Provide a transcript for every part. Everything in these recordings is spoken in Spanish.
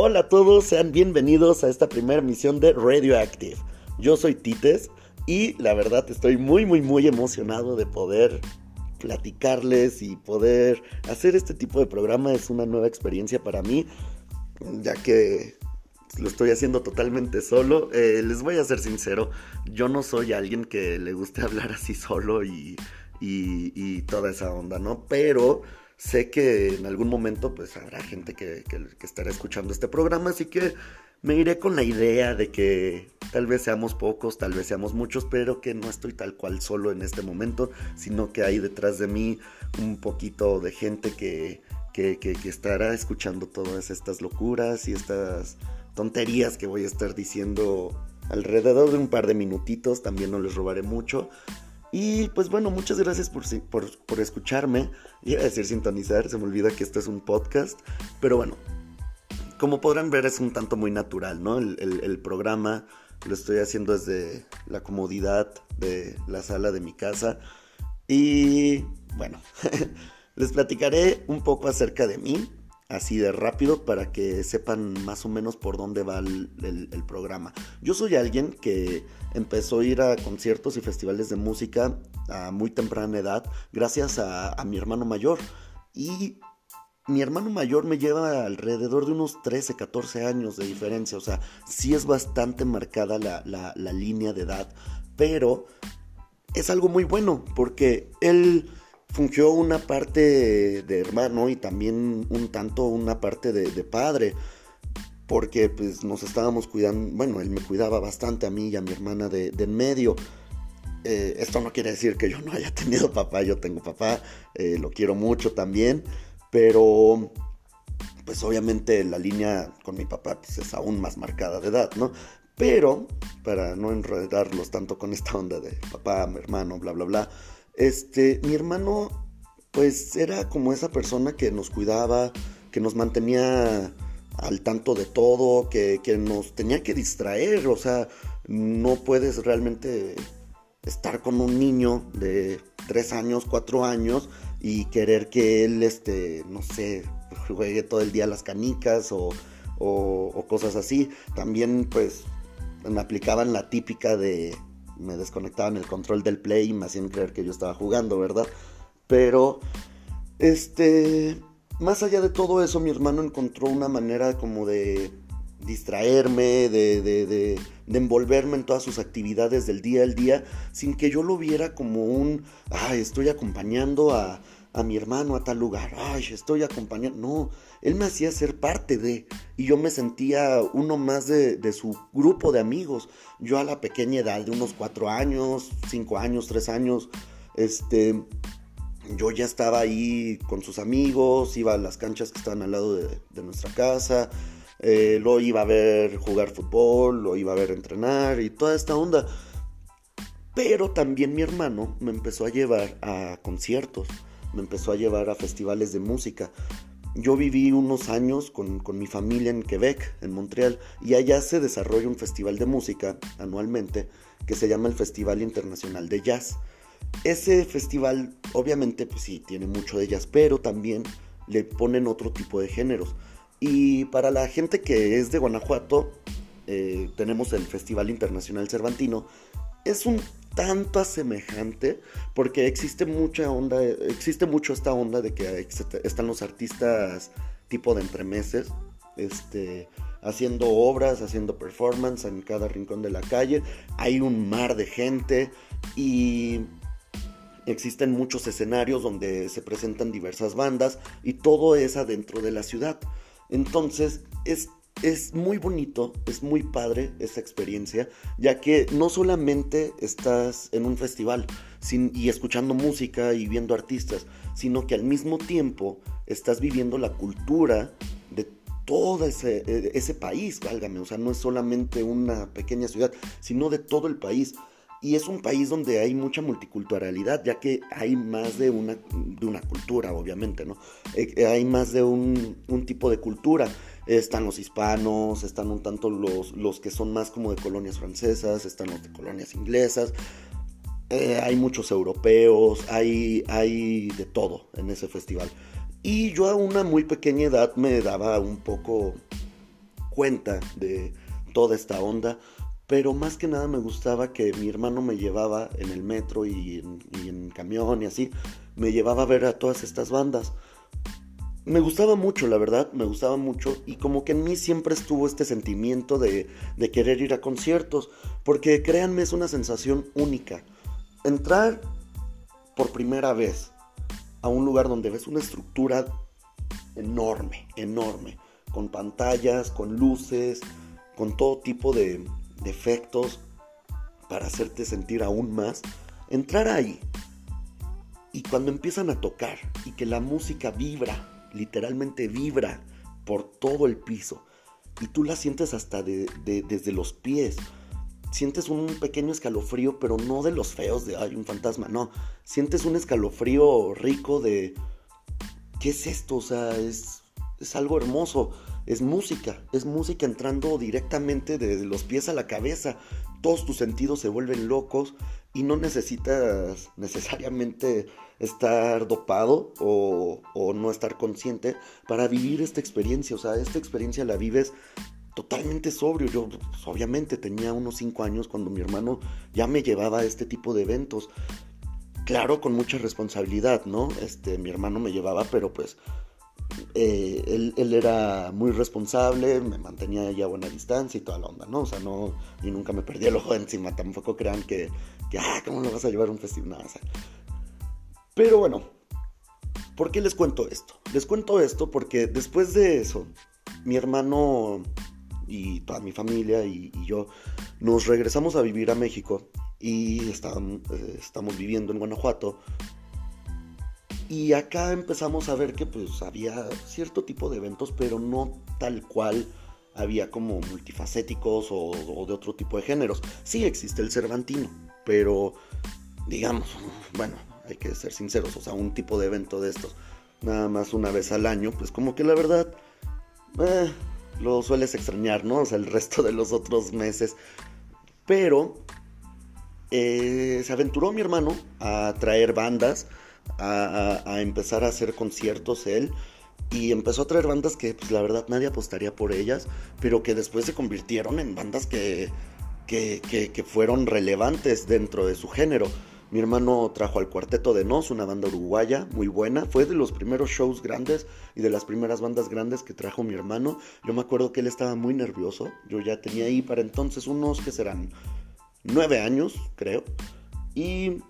Hola a todos, sean bienvenidos a esta primera emisión de Radioactive. Yo soy Tites y la verdad estoy muy muy muy emocionado de poder platicarles y poder hacer este tipo de programa. Es una nueva experiencia para mí, ya que lo estoy haciendo totalmente solo. Eh, les voy a ser sincero, yo no soy alguien que le guste hablar así solo y, y, toda esa onda, ¿no? Pero sé que en algún momento pues habrá gente que, que, estará escuchando este programa, así que me iré con la idea de que tal vez seamos pocos, tal vez seamos muchos, pero que no estoy tal cual solo en este momento, sino que hay detrás de mí un poquito de gente que, que, que estará escuchando todas estas locuras y estas tonterías que voy a estar diciendo alrededor de un par de minutitos, también no les robaré mucho. Y pues bueno, muchas gracias por, por, por escucharme. Iba a decir sintonizar, se me olvida que esto es un podcast. Pero bueno, como podrán ver es un tanto muy natural, ¿no? El, el, programa lo estoy haciendo desde la comodidad de la sala de mi casa. Y bueno, les platicaré un poco acerca de mí así de rápido para que sepan más o menos por dónde va el, programa. Yo soy alguien que empezó a ir a conciertos y festivales de música a muy temprana edad gracias a, mi hermano mayor. Y mi hermano mayor me lleva alrededor de unos 13, 14 años de diferencia. O sea, sí es bastante marcada la, la línea de edad. Pero es algo muy bueno porque él fungió una parte de hermano y también un tanto una parte de, padre. Porque pues nos estábamos cuidando, bueno, él me cuidaba bastante a mí y a mi hermana de, en medio. Eh, esto no quiere decir que yo no haya tenido papá, yo tengo papá, eh, lo quiero mucho también, pero pues obviamente la línea con mi papá pues, es aún más marcada de edad, ¿no? Pero, para no enredarlos tanto con esta onda de papá, mi hermano, bla, bla, bla, este, mi hermano, pues era como esa persona que nos cuidaba, que nos mantenía al tanto de todo, que, nos tenía que distraer, o sea, no puedes realmente estar con un niño de 3 años, 4 años y querer que él, este, no sé, juegue todo el día las canicas o, o cosas así. También, pues, me aplicaban la típica de me desconectaban el control del play y me hacían creer que yo estaba jugando, ¿verdad? Pero, este, más allá de todo eso, mi hermano encontró una manera como de distraerme, de, de, de, de, envolverme en todas sus actividades del día al día, sin que yo lo viera como un, ay, estoy acompañando a, a mi hermano a tal lugar, ay, estoy acompañando, no, él me hacía ser parte de, y yo me sentía uno más de, su grupo de amigos. Yo a la pequeña edad de unos cuatro años, cinco años, tres años, este, yo ya estaba ahí con sus amigos, iba a las canchas que estaban al lado de, nuestra casa, eh, lo iba a ver jugar fútbol, lo iba a ver entrenar y toda esta onda. Pero también mi hermano me empezó a llevar a conciertos, me empezó a llevar a festivales de música. Yo viví unos años con, mi familia en Quebec, en Montreal, y allá se desarrolla un festival de música anualmente que se llama el Festival Internacional de Jazz. Ese festival obviamente pues sí tiene mucho de jazz, pero también le ponen otro tipo de géneros. Y para la gente que es de Guanajuato, eh, tenemos el Festival Internacional Cervantino. Es un tanto semejante porque existe mucha onda, existe mucho esta onda de que están los artistas tipo de entremeses, este, haciendo obras, haciendo performance en cada rincón de la calle. Hay un mar de gente y existen muchos escenarios donde se presentan diversas bandas y todo es adentro de la ciudad. Entonces es es muy bonito, es muy padre esa experiencia, ya que no solamente estás en un festival y escuchando música y viendo artistas, sino que al mismo tiempo estás viviendo la cultura de todo ese, e, ese país, válgame, o sea, no es solamente una pequeña ciudad, sino de todo el país. Y es un país donde hay mucha multiculturalidad, ya que hay más de una, de una cultura, obviamente, ¿no? Eh, hay más de un, un tipo de cultura están los hispanos, están un tanto los, los que son más como de colonias francesas, están los de colonias inglesas, eh, hay muchos europeos, hay, hay de todo en ese festival. Y yo a una muy pequeña edad me daba un poco cuenta de toda esta onda, pero más que nada me gustaba que mi hermano me llevaba en el metro y en, y en camión y así, me llevaba a ver a todas estas bandas me gustaba mucho, la verdad, me gustaba mucho y como que en mí siempre estuvo este sentimiento de, de, querer ir a conciertos, porque créanme es una sensación única. Entrar por primera vez a un lugar donde ves una estructura enorme, enorme, con pantallas, con luces, con todo tipo de, de efectos para hacerte sentir aún más, entrar ahí y cuando empiezan a tocar y que la música vibra, literalmente vibra por todo el piso y tú la sientes hasta desde los pies. Sientes un pequeño escalofrío, pero no de los feos de hay un fantasma, no. Sientes un escalofrío rico de ¿qué es esto? O sea, es, es algo hermoso. Es música, es música entrando directamente de los pies a la cabeza. Todos tus sentidos se vuelven locos y no necesitas necesariamente estar dopado o, no estar consciente para vivir esta experiencia. O sea, esta experiencia la vives totalmente sobrio. Yo pues, obviamente tenía unos 5 años cuando mi hermano ya me llevaba a este tipo de eventos. Claro, con mucha responsabilidad, ¿no? Este, mi hermano me llevaba, pero pues eh, él, era muy responsable, me mantenía ya a buena distancia y toda la onda, ¿no? O sea, no, y nunca me perdía el ojo encima, tampoco crean que, que ah, ¿cómo lo vas a llevar a un festival? No, o sea, pero bueno, ¿por qué les cuento esto? Les cuento esto porque después de eso, mi hermano y toda mi familia y, yo nos regresamos a vivir a México y eh, estamos viviendo en Guanajuato. Y acá empezamos a ver que pues había cierto tipo de eventos, pero no tal cual había como multifacéticos o, de otro tipo de géneros. Sí existe el Cervantino, pero digamos, bueno, hay que ser sinceros, o sea, un tipo de evento de estos, nada más una vez al año, pues como que la verdad, eh, lo sueles extrañar, ¿no? O sea, el resto de los otros meses. Pero eh, se aventuró mi hermano a traer bandas, a, a, empezar a hacer conciertos él. Y empezó a traer bandas que, pues la verdad, nadie apostaría por ellas, pero que después se convirtieron en bandas que, que, que, que fueron relevantes dentro de su género. Mi hermano trajo al Cuarteto de Nos, una banda uruguaya muy buena. Fue de los primeros shows grandes y de las primeras bandas grandes que trajo mi hermano. Yo me acuerdo que él estaba muy nervioso. Yo ya tenía ahí para entonces unos que serán nueve años, creo. Y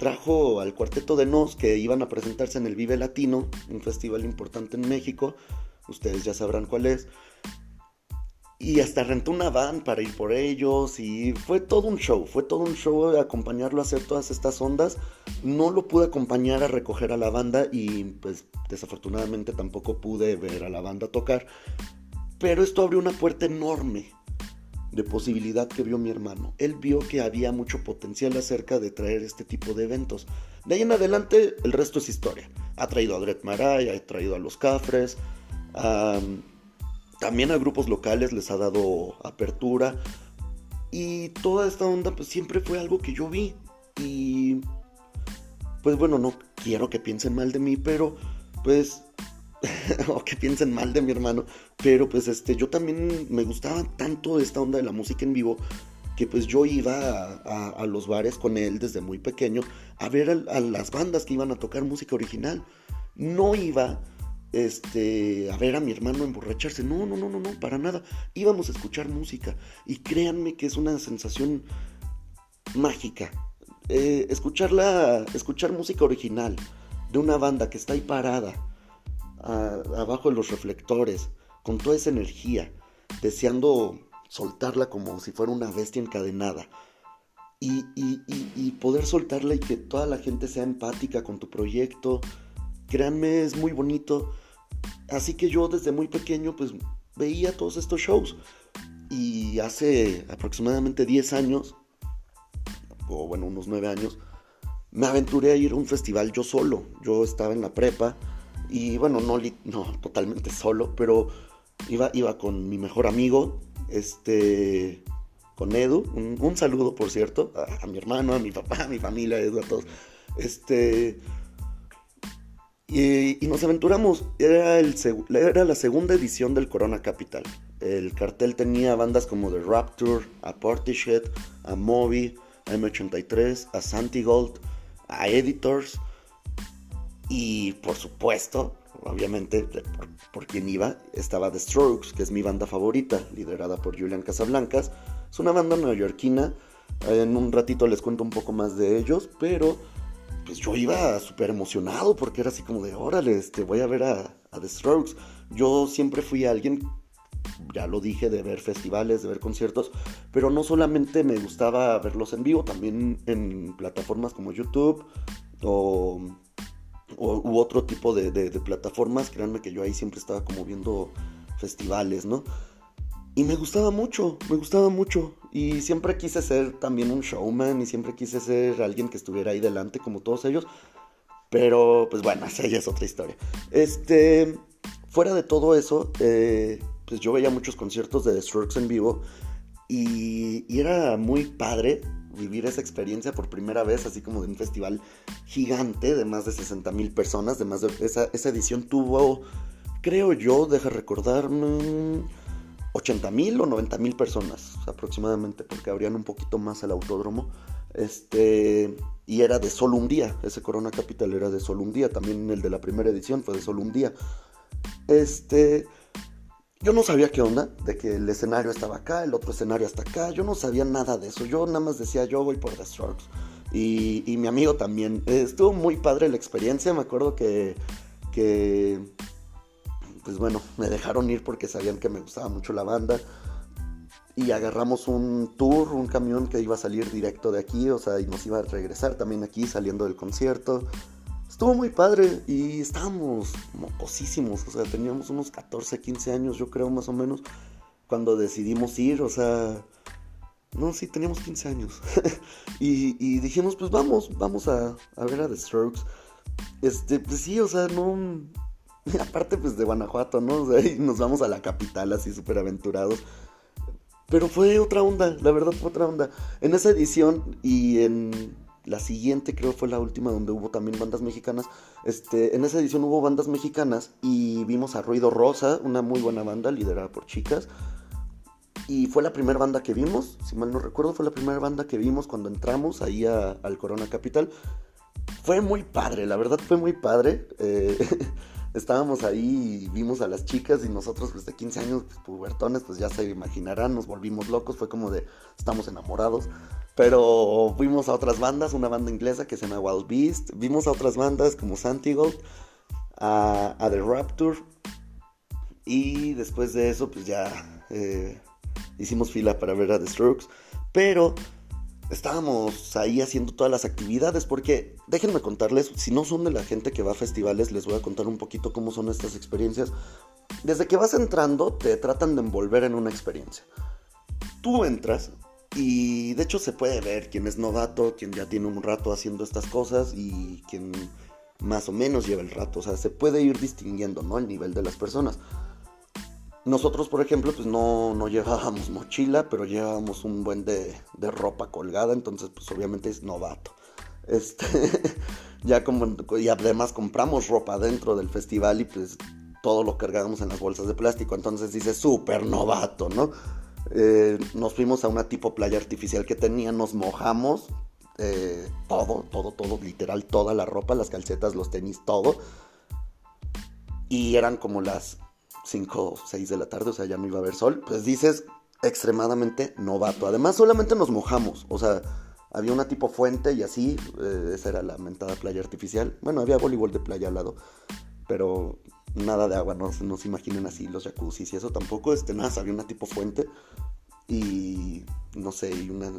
trajo al Cuarteto de Nos que iban a presentarse en el Vive Latino, un festival importante en México. Ustedes ya sabrán cuál es y hasta rentó una van para ir por ellos y fue todo un show, fue todo un show acompañarlo a hacer todas estas ondas. No lo pude acompañar a recoger a la banda y pues desafortunadamente tampoco pude ver a la banda tocar, pero esto abrió una puerta enorme de posibilidad que vio mi hermano. Él vio que había mucho potencial acerca de traer este tipo de eventos. De ahí en adelante el resto es historia. Ha traído a Dred Maray, ha traído a los Cafres, también a grupos locales les ha dado apertura. Y toda esta onda pues siempre fue algo que yo vi. Y pues bueno, no quiero que piensen mal de mí, pero pues o que piensen mal de mi hermano, pero pues este yo también me gustaba tanto esta onda de la música en vivo que pues yo iba a, los bares con él desde muy pequeño a ver a las bandas que iban a tocar música original. No iba este, a ver a mi hermano emborracharse. No, no, no, no, no, para nada. Íbamos a escuchar música. Y créanme que es una sensación mágica. Eh, escucharla, escuchar música original de una banda que está ahí parada, abajo de los reflectores, con toda esa energía, deseando soltarla como si fuera una bestia encadenada. Y, y poder soltarla y que toda la gente sea empática con tu proyecto, créanme, es muy bonito. Así que yo desde muy pequeño pues veía todos estos shows. Y hace aproximadamente 10 años, o bueno, unos 9 años, me aventuré a ir a un festival yo solo. Yo estaba en la prepa y bueno, no, no totalmente solo, pero iba, iba con mi mejor amigo, este, con Edu. Un, saludo, por cierto, a, mi hermano, a mi papá, a mi familia, a Edu, a todos. Este, y, nos aventuramos. Era, el, era la segunda edición del Corona Capital. El cartel tenía bandas como The Rapture, a Portishead, a Moby, a M83, a Santigold, a Editors y por supuesto, obviamente, por, por, quien iba, estaba The Strokes, que es mi banda favorita, liderada por Julian Casablancas. Es una banda neoyorquina. En un ratito les cuento un poco más de ellos, pero pues yo iba súper emocionado porque era así como de, órale, este, voy a ver a, a The Strokes. Yo siempre fui alguien ya lo dije, de ver festivales, de ver conciertos, pero no solamente me gustaba verlos en vivo, también en plataformas como YouTube o, u otro tipo de, plataformas, créanme que yo ahí siempre estaba como viendo festivales, ¿no? Y me gustaba mucho, me gustaba mucho. Y siempre quise ser también un showman y siempre quise ser alguien que estuviera ahí delante como todos ellos. Pero, pues bueno, esa ya es otra historia. Este, fuera de todo eso, eh, pues yo veía muchos conciertos de The Strokes en vivo y, era muy padre vivir esa experiencia por primera vez, así como de un festival gigante de más de 60 mil personas, de más de esa, esa edición tuvo, creo yo, deja recordarme, 80 mil o 90 mil personas aproximadamente, porque abrían un poquito más el autódromo. Este, y era de solo un día, ese Corona Capital era de solo un día, también el de la primera edición fue de solo un día. Este, yo no sabía qué onda, de que el escenario estaba acá, el otro escenario hasta acá, yo no sabía nada de eso, yo nada más decía yo voy por The Strokes. Y, y mi amigo también, estuvo muy padre la experiencia, me acuerdo que, que, pues bueno, me dejaron ir porque sabían que me gustaba mucho la banda. Y agarramos un tour, un camión que iba a salir directo de aquí, o sea, y nos iba a regresar también aquí saliendo del concierto estuvo muy padre y estábamos mocosísimos, o sea, teníamos unos 14, 15 años, yo creo más o menos, cuando decidimos ir, o sea, no, sí, teníamos 15 años. y, dijimos, pues vamos, vamos a, ver a The Strokes. Este, pues sí, o sea, no... Aparte pues de Guanajuato, ¿no? O sea, y nos vamos a la capital así súper aventurados. Pero fue otra onda, la verdad fue otra onda. En esa edición y en la siguiente creo fue la última donde hubo también bandas mexicanas. Este, en esa edición hubo bandas mexicanas y vimos a Ruido Rosa, una muy buena banda liderada por chicas. Y fue la primera banda que vimos, si mal no recuerdo, fue la primera banda que vimos cuando entramos ahí al Corona Capital. Fue muy padre, la verdad fue muy padre. Eh, estábamos ahí y vimos a las chicas y nosotros pues de 15 años, pues, pubertones, pues ya se imaginarán, nos volvimos locos, fue como de estamos enamorados. Pero fuimos a otras bandas, una banda inglesa que se llama Wild Beast, vimos a otras bandas como Santigold, a, a The Rapture y después de eso pues ya eh, hicimos fila para ver a The Strokes. Pero estábamos ahí haciendo todas las actividades porque déjenme contarles, si no son de la gente que va a festivales, les voy a contar un poquito cómo son estas experiencias. Desde que vas entrando te tratan de envolver en una experiencia. Tú entras y de hecho se puede ver quién es novato, quién ya tiene un rato haciendo estas cosas y quién más o menos lleva el rato. O sea, se puede ir distinguiendo, ¿no? El nivel de las personas. Nosotros, por ejemplo, pues no, no llevábamos mochila, pero llevábamos un buen de, de ropa colgada, entonces pues obviamente es novato. Este, ya como, y además compramos ropa dentro del festival y pues todo lo cargábamos en las bolsas de plástico, entonces dice súper novato, ¿no? Eh, nos fuimos a una tipo playa artificial que tenía, nos mojamos, eh, todo, todo, todo, literal, toda la ropa, las calcetas, los tenis, todo. Y eran como las 5 o 6 de la tarde, o sea, ya no iba a haber sol. Pues dices, extremadamente novato. Además, solamente nos mojamos, o sea, había una tipo fuente y así, eh, esa era la mentada playa artificial. Bueno, había voleibol de playa al lado, pero nada de agua, no, no se imaginen así los jacuzzis y eso tampoco, este, nada, había una tipo fuente y no sé, y una,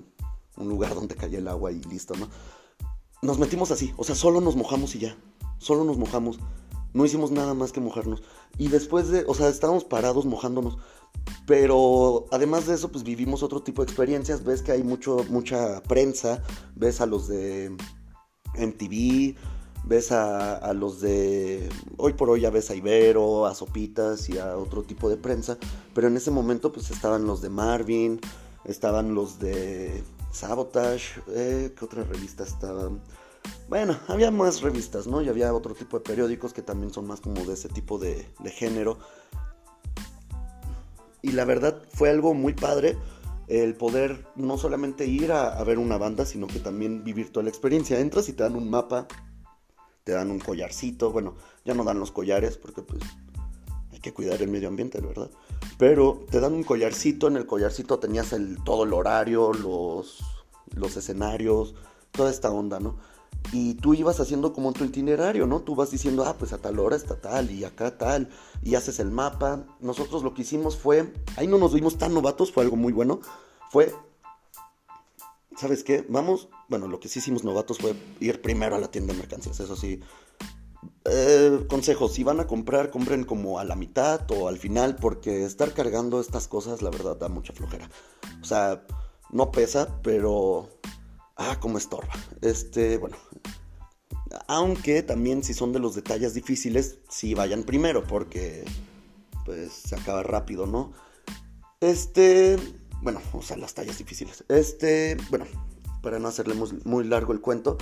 un lugar donde caía el agua y listo, ¿no? Nos metimos así, o sea, solo nos mojamos y ya, solo nos mojamos, no hicimos nada más que mojarnos. Y después de, o sea, estábamos parados mojándonos, pero además de eso, pues vivimos otro tipo de experiencias, ves que hay mucho, mucha prensa, ves a los de MTV, ves a, los de hoy por hoy ya ves a Ibero, a Sopitas y a otro tipo de prensa, pero en ese momento pues estaban los de Marvin, estaban los de Sabotage, eh, ¿qué otra revista estaban? Bueno, había más revistas, ¿no? Y había otro tipo de periódicos que también son más como de ese tipo de, de género. y la verdad fue algo muy padre el poder no solamente ir a, ver una banda, sino que también vivir toda la experiencia. Entras y te dan un mapa, te dan un collarcito, bueno, ya no dan los collares porque pues hay que cuidar el medio ambiente, ¿verdad? Pero te dan un collarcito, en el collarcito tenías el, todo el horario, los, los escenarios, toda esta onda, ¿no? y tú ibas haciendo como tu itinerario, ¿no? Tú vas diciendo, ah, pues a tal hora está tal y acá tal, y haces el mapa. Nosotros lo que hicimos fue, ahí no nos vimos tan novatos, fue algo muy bueno, fue, ¿sabes qué? Vamos, bueno, lo que sí hicimos novatos fue ir primero a la tienda de mercancías, eso sí. Eh, consejos, si van a comprar, compren como a la mitad o al final, porque estar cargando estas cosas, la verdad, da mucha flojera. O sea, no pesa, pero Ah, cómo estorba. Este, bueno. Aunque también si son de los detalles difíciles, sí vayan primero, porque pues se acaba rápido, ¿no? Este, bueno, o sea, las tallas difíciles. Este, bueno, para no hacerle muy, largo el cuento,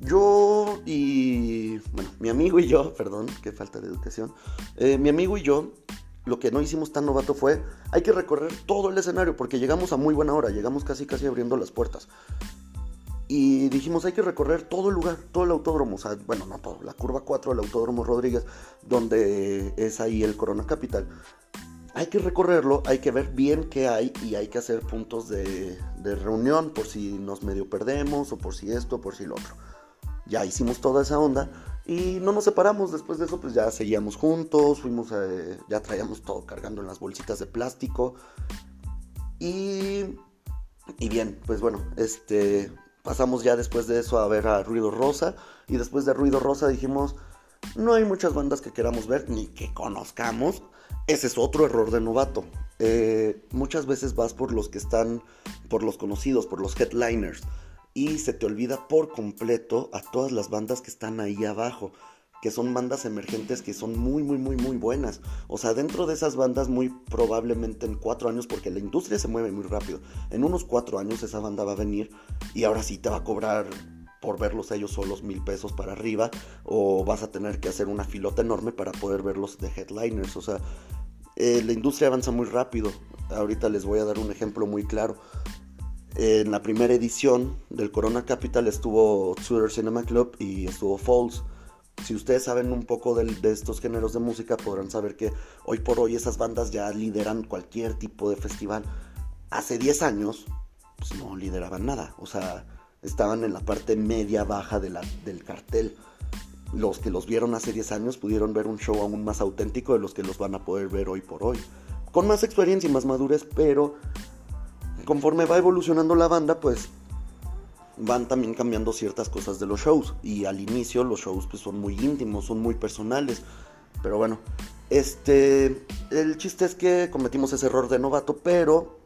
yo y, bueno, mi amigo y yo, perdón, qué falta de educación, eh, mi amigo y yo, lo que no hicimos tan novato fue, hay que recorrer todo el escenario, porque llegamos a muy buena hora, llegamos casi casi abriendo las puertas. Y dijimos, hay que recorrer todo el lugar, todo el autódromo, o sea, bueno, no todo, la curva 4 del autódromo Rodríguez, donde es ahí el Corona Capital. Hay que recorrerlo, hay que ver bien qué hay y hay que hacer puntos de, reunión por si nos medio perdemos o por si esto, por si lo otro. Ya hicimos toda esa onda y no nos separamos. Después de eso, pues ya seguíamos juntos, fuimos, ya traíamos todo cargando en las bolsitas de plástico. Y, y bien, pues bueno, este, Pasamos ya después de eso a ver a Ruido Rosa y después de Ruido Rosa dijimos, no hay muchas bandas que queramos ver ni que conozcamos. Ese es otro error de novato. Eh, muchas veces vas por los que están, por los conocidos, por los headliners y se te olvida por completo a todas las bandas que están ahí abajo que son bandas emergentes que son muy, muy, muy, muy buenas. O sea, dentro de esas bandas, muy probablemente en cuatro años, porque la industria se mueve muy rápido, en unos cuatro años esa banda va a venir y ahora sí te va a cobrar por verlos ellos solos mil pesos para arriba, o vas a tener que hacer una filota enorme para poder verlos de headliners. O sea, eh, la industria avanza muy rápido. Ahorita les voy a dar un ejemplo muy claro. En la primera edición del Corona Capital estuvo Twitter Cinema Club y estuvo Falls si ustedes saben un poco de, estos géneros de música, podrán saber que hoy por hoy esas bandas ya lideran cualquier tipo de festival. Hace 10 años, pues no lideraban nada. O sea, estaban en la parte media baja del cartel. Los que los vieron hace 10 años pudieron ver un show aún más auténtico de los que los van a poder ver hoy por hoy. Con más experiencia y más madurez, pero conforme va evolucionando la banda, pues van también cambiando ciertas cosas de los shows. Y al inicio los shows pues son muy íntimos, son muy personales. Pero bueno, este, el chiste es que cometimos ese error de novato, pero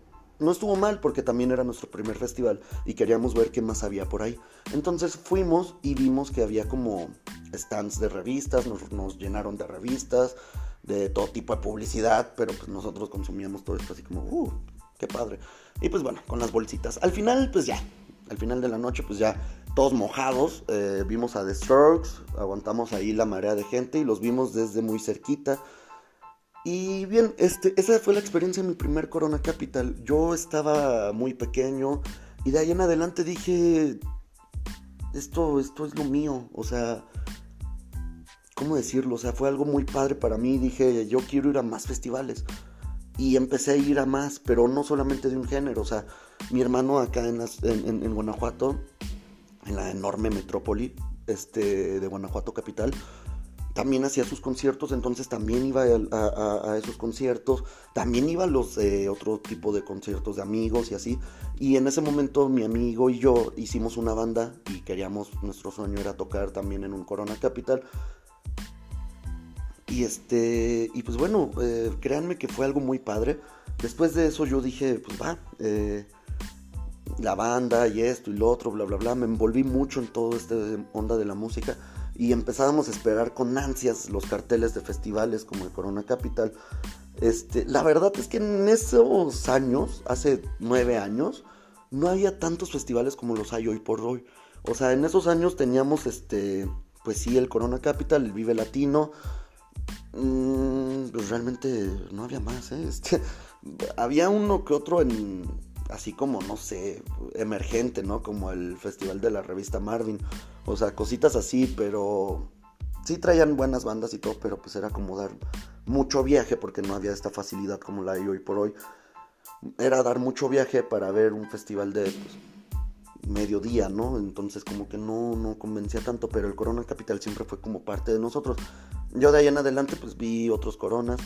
no estuvo mal porque también era nuestro primer festival y queríamos ver qué más había por ahí. Entonces fuimos y vimos que había como stands de revistas, nos, llenaron de revistas, de todo tipo de publicidad, pero pues nosotros consumíamos todo esto así como, uh, qué padre. Y pues bueno, con las bolsitas. Al final pues ya, al final de la noche, pues ya todos mojados, eh, vimos a The Strokes, aguantamos ahí la marea de gente y los vimos desde muy cerquita. Y bien, este, esa fue la experiencia en mi primer Corona Capital. Yo estaba muy pequeño y de ahí en adelante dije, esto, esto es lo mío, o sea, ¿cómo decirlo? O sea, fue algo muy padre para mí. Dije, yo quiero ir a más festivales. Y empecé a ir a más, pero no solamente de un género, o sea, mi hermano acá en, en, Guanajuato, en la enorme metrópoli este, de Guanajuato capital, también hacía sus conciertos, entonces también iba a, esos conciertos, también iba a los eh, otro tipo de conciertos de amigos y así. Y en ese momento mi amigo y yo hicimos una banda y queríamos, nuestro sueño era tocar también en un Corona Capital. Y este, y pues bueno, eh, créanme que fue algo muy padre. Después de eso yo dije, pues va, eh, la banda y esto y lo otro, bla, bla, bla. Me envolví mucho en todo este onda de la música y empezábamos a esperar con ansias los carteles de festivales como el Corona Capital. Este, la verdad es que en esos años, hace nueve años, no había tantos festivales como los hay hoy por hoy. O sea, en esos años teníamos, este, pues sí, el Corona Capital, el Vive Latino. Mm, pues realmente no había más, ¿eh? Este, Había uno que otro en, así como, no sé, emergente, ¿no? Como el festival de la revista Marvin. O sea, cositas así, pero sí traían buenas bandas y todo, pero pues era como dar mucho viaje porque no había esta facilidad como la hay hoy por hoy. Era dar mucho viaje para ver un festival de pues, mediodía, ¿no? Entonces como que no, no convencía tanto, pero el Corona Capital siempre fue como parte de nosotros. Yo de ahí en adelante pues vi otros Coronas.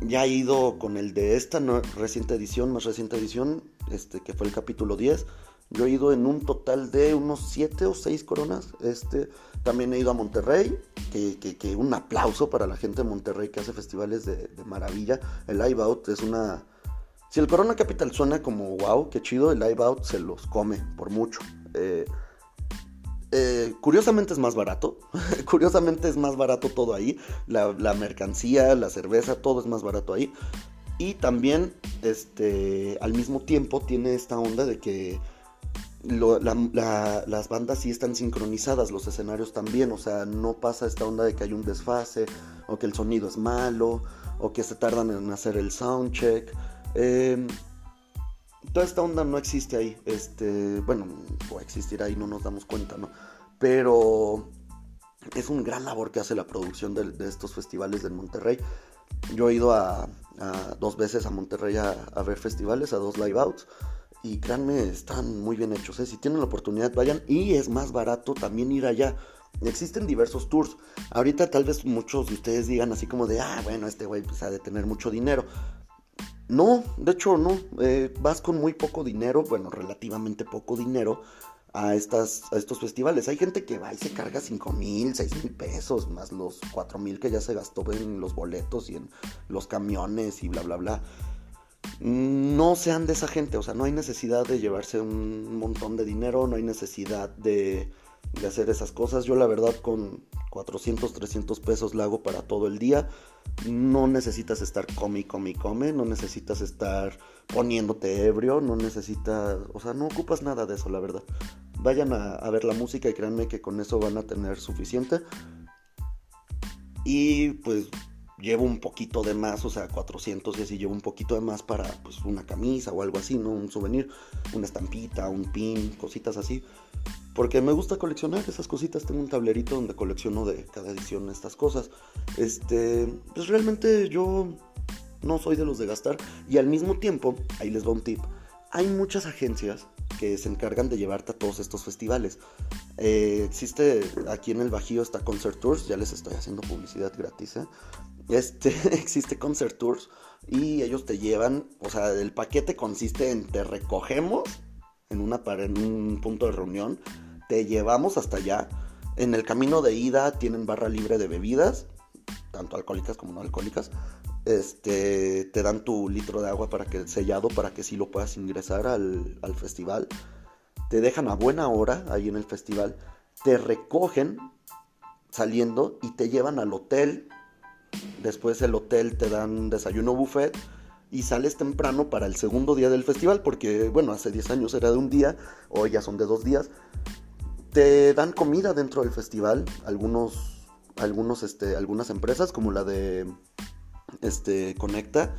Ya he ido con el de esta reciente edición, más reciente edición, este que fue el capítulo 10 yo he ido en un total de unos 7 o 6 coronas. Este, también he ido a Monterrey, que, un aplauso para la gente de Monterrey que hace festivales de, maravilla. El Live Out es una... Si el Corona Capital suena como wow, qué chido, el Live Out se los come por mucho. Eh, eh, curiosamente es más barato. curiosamente es más barato todo ahí. La, mercancía, la cerveza, todo es más barato ahí. Y también, este, al mismo tiempo, tiene esta onda de que las bandas sí están sincronizadas, los escenarios también, o sea, no pasa esta onda de que hay un desfase, o que el sonido es malo, o que se tardan en hacer el soundcheck. Eh, toda esta onda no existe ahí, este, bueno, puede existir ahí, no nos damos cuenta, ¿no? Pero es un gran labor que hace la producción de, estos festivales del Monterrey. Yo he ido a, dos veces a Monterrey a, a ver festivales, a dos live outs. Y créanme, están muy bien hechos. ¿eh? Si tienen la oportunidad, vayan. Y es más barato también ir allá. Existen diversos tours. Ahorita tal vez muchos de ustedes digan así como de, ah, bueno, este güey pues ha de tener mucho dinero. No, de hecho no. Eh, vas con muy poco dinero, bueno, relativamente poco dinero a, estas, a estos festivales. Hay gente que va y se carga 5 mil, 6 mil pesos, más los 4 mil que ya se gastó en los boletos y en los camiones y bla, bla, bla no sean de esa gente, o sea, no hay necesidad de llevarse un montón de dinero, no hay necesidad de, hacer esas cosas. Yo la verdad con 400, 300 pesos la hago para todo el día. No necesitas estar come, come, come, no necesitas estar poniéndote ebrio, no necesitas, o sea, no ocupas nada de eso, la verdad. Vayan a, a ver la música y créanme que con eso van a tener suficiente. Y pues llevo un poquito de más, o sea, 400 y así llevo un poquito de más para pues una camisa o algo así, ¿no? Un souvenir, una estampita, un pin, cositas así. Porque me gusta coleccionar esas cositas, tengo un tablerito donde colecciono de cada edición estas cosas. Este, pues realmente yo no soy de los de gastar y al mismo tiempo, ahí les va un tip. Hay muchas agencias que se encargan de llevarte a todos estos festivales. Eh, existe aquí en el Bajío está Concert Tours, ya les estoy haciendo publicidad gratis. ¿eh? Este, existe Concert Tours y ellos te llevan, o sea, el paquete consiste en te recogemos en, una, en un punto de reunión, te llevamos hasta allá. En el camino de ida tienen barra libre de bebidas, tanto alcohólicas como no alcohólicas. Este, te dan tu litro de agua para que sellado para que sí lo puedas ingresar al, al festival. Te dejan a buena hora ahí en el festival. Te recogen saliendo y te llevan al hotel Después el hotel te dan desayuno buffet y sales temprano para el segundo día del festival, porque bueno, hace 10 años era de un día, hoy ya son de dos días. Te dan comida dentro del festival, algunos, algunos, este, algunas empresas como la de este, Conecta,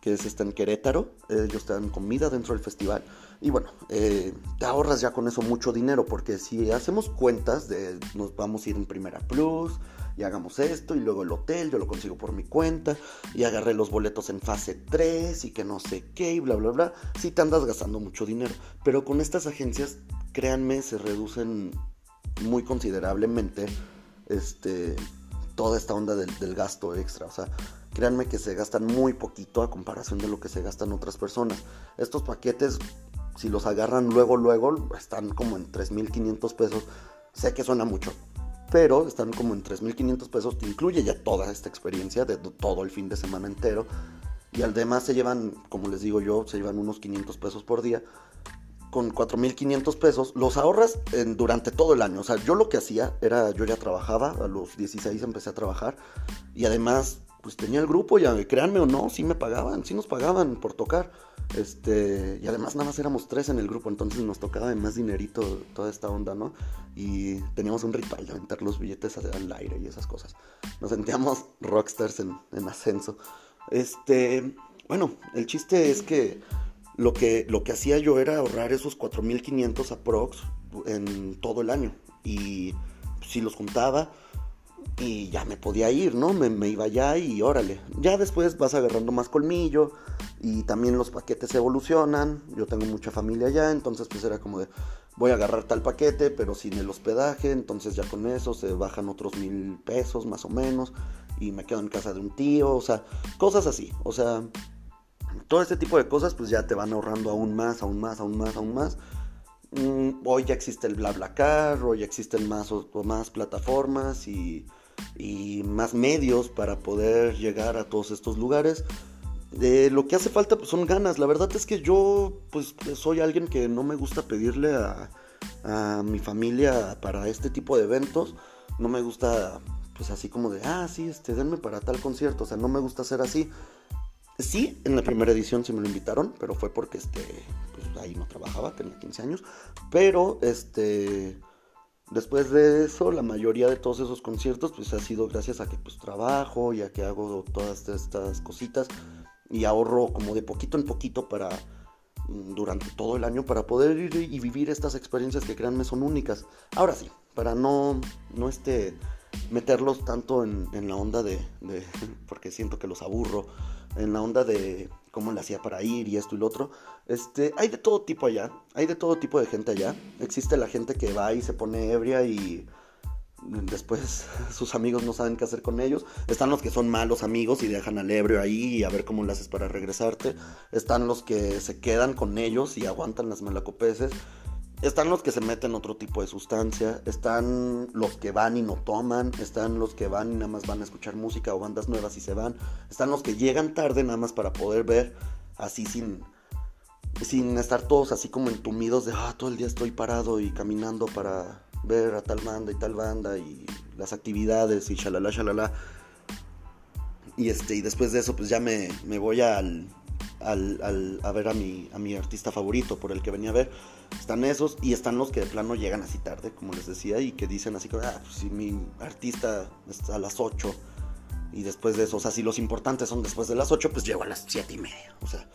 que es esta en Querétaro, ellos te dan comida dentro del festival. Y bueno, eh, te ahorras ya con eso mucho dinero, porque si hacemos cuentas de nos vamos a ir en Primera Plus, y hagamos esto, y luego el hotel, yo lo consigo por mi cuenta, y agarré los boletos en fase 3 y que no sé qué, y bla, bla, bla. Sí te andas gastando mucho dinero, pero con estas agencias, créanme, se reducen muy considerablemente este, toda esta onda del, gasto extra. O sea, créanme que se gastan muy poquito a comparación de lo que se gastan otras personas. Estos paquetes, si los agarran luego, luego, están como en 3.500 pesos. Sé que suena mucho, pero están como en 3.500 pesos, que incluye ya toda esta experiencia de todo el fin de semana entero. Y además se llevan, como les digo yo, se llevan unos 500 pesos por día. Con 4.500 pesos los ahorras en, durante todo el año. O sea, yo lo que hacía era, yo ya trabajaba, a los 16 empecé a trabajar. Y además, pues tenía el grupo, ya créanme o no, sí me pagaban, sí nos pagaban por tocar. Este, y además nada más éramos tres en el grupo, entonces nos tocaba de más dinerito toda esta onda, ¿no? Y teníamos un ritual de aventar los billetes al aire y esas cosas. Nos sentíamos rockstars en, ascenso. Este, bueno, el chiste es que lo que, lo que hacía yo era ahorrar esos 4.500 aprox en todo el año. Y si los juntaba y ya me podía ir, ¿no? Me, iba ya y órale. Ya después vas agarrando más colmillo y también los paquetes evolucionan. Yo tengo mucha familia allá, entonces pues era como de voy a agarrar tal paquete, pero sin el hospedaje, entonces ya con eso se bajan otros mil pesos más o menos y me quedo en casa de un tío, o sea, cosas así, o sea, todo este tipo de cosas pues ya te van ahorrando aún más, aún más, aún más, aún más. Mm, hoy ya existe el BlaBlaCar, hoy ya existen más, o, más plataformas y, y, más medios para poder llegar a todos estos lugares. Eh, lo que hace falta pues, son ganas. La verdad es que yo pues soy alguien que no me gusta pedirle a, a mi familia para este tipo de eventos. No me gusta pues así como de, ah, sí, este, denme para tal concierto. O sea, no me gusta hacer así. Sí, en la primera edición sí me lo invitaron, pero fue porque este, pues ahí no trabajaba, tenía 15 años. Pero este, después de eso, la mayoría de todos esos conciertos, pues ha sido gracias a que pues trabajo y a que hago todas estas cositas y ahorro como de poquito en poquito para mm, durante todo el año para poder ir y vivir estas experiencias que créanme son únicas. Ahora sí, para no, no este, meterlos tanto en, en la onda de, porque siento que los aburro, en la onda de cómo le hacía para ir y esto y lo otro. Este, hay de todo tipo allá, hay de todo tipo de gente allá. Existe la gente que va y se pone ebria y después sus amigos no saben qué hacer con ellos. Están los que son malos amigos y dejan al ebrio ahí y a ver cómo le haces para regresarte. Están los que se quedan con ellos y aguantan las malacopeses. Están los que se meten otro tipo de sustancia, están los que van y no toman, están los que van y nada más van a escuchar música o bandas nuevas y se van, están los que llegan tarde nada más para poder ver así sin, sin estar todos así como entumidos de, ah, todo el día estoy parado y caminando para ver a tal banda y tal banda y las actividades y shalala, shalala. Y, este, y después de eso pues ya me, me voy al, al, al, a ver a mi, a mi artista favorito por el que venía a ver. Están esos y están los que de plano llegan así tarde, como les decía, y que dicen así como, ah, pues si mi artista está a las 8 y después de eso, o sea, si los importantes son después de las 8, pues llego a las 7 y media. O sea,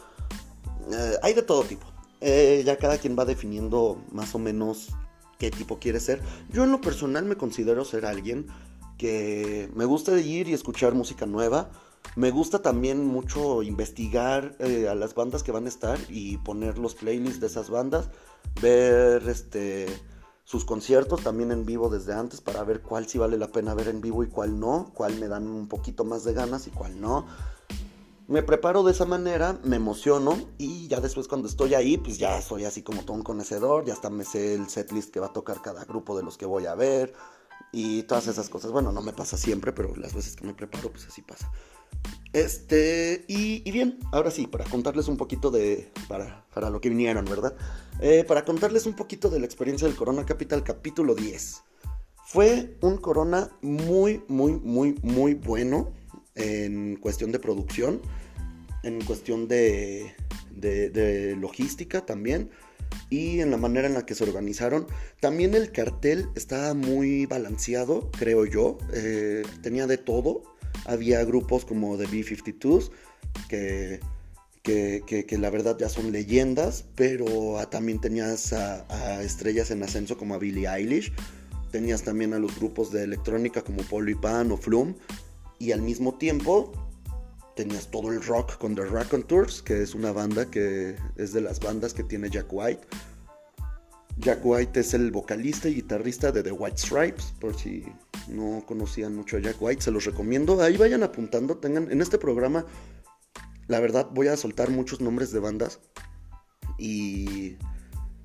eh, hay de todo tipo. Eh, ya cada quien va definiendo más o menos qué tipo quiere ser. Yo en lo personal me considero ser alguien que me gusta ir y escuchar música nueva me gusta también mucho investigar eh, a las bandas que van a estar y poner los playlists de esas bandas, ver este sus conciertos también en vivo desde antes para ver cuál sí vale la pena ver en vivo y cuál no, cuál me dan un poquito más de ganas y cuál no. Me preparo de esa manera, me emociono y ya después cuando estoy ahí, pues ya soy así como todo un conocedor, ya hasta me sé el setlist que va a tocar cada grupo de los que voy a ver y todas esas cosas. Bueno, no me pasa siempre, pero las veces que me preparo, pues así pasa. Este, y, bien, ahora sí, para contarles un poquito de, para, para lo que vinieron, ¿verdad? Eh, para contarles un poquito de la experiencia del Corona Capital capítulo 10. Fue un Corona muy, muy, muy, muy bueno en cuestión de producción, en cuestión de, de, logística también y en la manera en la que se organizaron. También el cartel estaba muy balanceado, creo yo. Eh, tenía de todo había grupos como The B-52s que, que, la verdad ya son leyendas, pero también tenías a, estrellas en ascenso como a Billie Eilish, tenías también a los grupos de electrónica como Polypan o Flume, y al mismo tiempo tenías todo el rock con The Tours que es una banda que es de las bandas que tiene Jack White. Jack White es el vocalista y guitarrista de The White Stripes, por si no conocían mucho a Jack White, se los recomiendo. Ahí vayan apuntando, tengan en este programa, la verdad voy a soltar muchos nombres de bandas y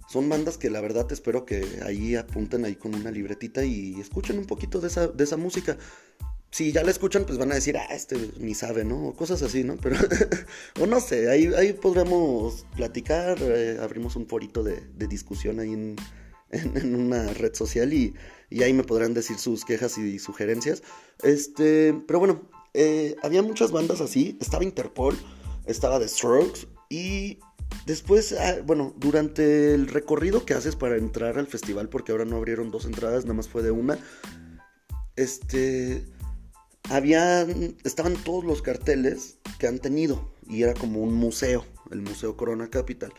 son bandas que la verdad espero que ahí apunten ahí con una libretita y escuchen un poquito de esa, de esa música. Si ya la escuchan, pues van a decir, ah, este ni sabe, ¿no? O cosas así, ¿no? Pero, o no sé, ahí, ahí podremos platicar, eh, abrimos un forito de, de discusión ahí en, en, una red social y, y, ahí me podrán decir sus quejas y sugerencias. Este, pero bueno, eh, había muchas bandas así, estaba Interpol, estaba The Strokes y después, ah, bueno, durante el recorrido que haces para entrar al festival, porque ahora no abrieron dos entradas, nada más fue de una, este, habían, estaban todos los carteles que han tenido. y era como un museo, el Museo Corona Capital.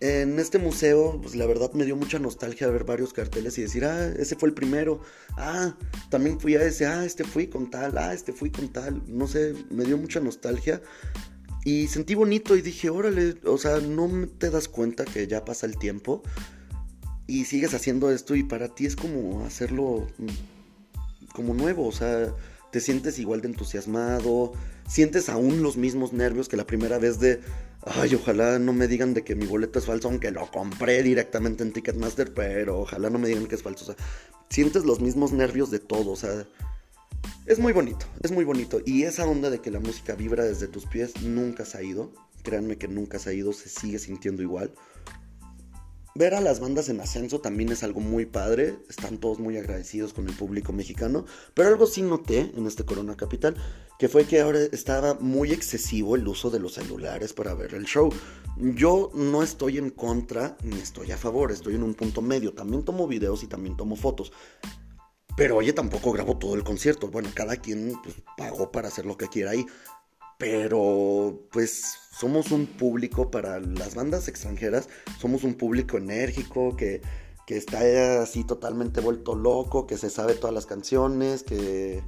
En este museo, pues la verdad me dio mucha nostalgia ver varios carteles y decir, ah, ese fue el primero, ah, también fui a ese, ah, este fui con tal, ah, este fui con tal, no sé, me dio mucha nostalgia y sentí bonito y dije, órale, o sea, no te das cuenta que ya pasa el tiempo y sigues haciendo esto y para ti es como hacerlo mm, como nuevo, o sea, te sientes igual de entusiasmado, sientes aún los mismos nervios que la primera vez de, ay, ojalá no me digan de que mi boleto es falso, aunque lo compré directamente en Ticketmaster, pero ojalá no me digan que es falso, o sea, sientes los mismos nervios de todo, o sea, es muy bonito, es muy bonito. Y esa onda de que la música vibra desde tus pies nunca se ha ido, créanme que nunca se ha ido, se sigue sintiendo igual. Ver a las bandas en ascenso también es algo muy padre, están todos muy agradecidos con el público mexicano, pero algo sí noté en este Corona Capital, que fue que ahora estaba muy excesivo el uso de los celulares para ver el show. Yo no estoy en contra ni estoy a favor, estoy en un punto medio, también tomo videos y también tomo fotos. Pero oye, tampoco grabo todo el concierto. Bueno, cada quien pues, pagó para hacer lo que quiera ahí. Pero pues somos un público para las bandas extranjeras, somos un público enérgico que, que está así totalmente vuelto loco, que se sabe todas las canciones, que,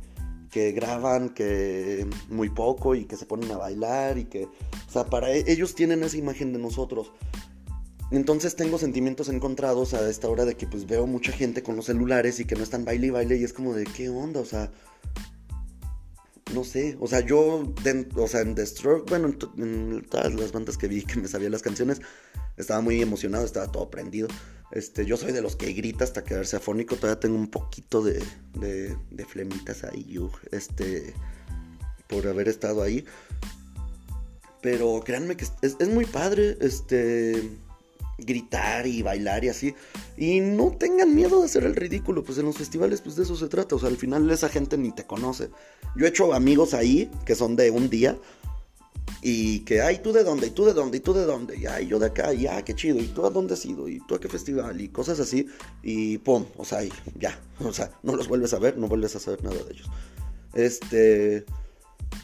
que graban que muy poco y que se ponen a bailar y que, o sea, para e, ellos tienen esa imagen de nosotros. Entonces tengo sentimientos encontrados a esta hora de que pues veo mucha gente con los celulares y que no están baile y baile y es como de qué onda, o sea, no sé, o sea, yo, o sea, en The Stroke, bueno, en, todas las bandas que vi que me sabía las canciones, estaba muy emocionado, estaba todo prendido. Este, yo soy de los que grita hasta quedarse afónico, todavía tengo un poquito de, de, flemitas ahí, este, por haber estado ahí. Pero créanme que es, es muy padre, este gritar y bailar y así. Y no tengan miedo de hacer el ridículo, pues en los festivales pues de eso se trata, o sea, al final esa gente ni te conoce. Yo he hecho amigos ahí que son de un día y que, ay, ¿tú de dónde? ¿Y tú de dónde? ¿Y tú de dónde? Y ay, yo de acá, y ah, qué chido, ¿y tú a dónde has ido? ¿Y tú a qué festival? Y cosas así, y pum, o sea, ya, o sea, no los vuelves a ver, no vuelves a saber nada de ellos. Este...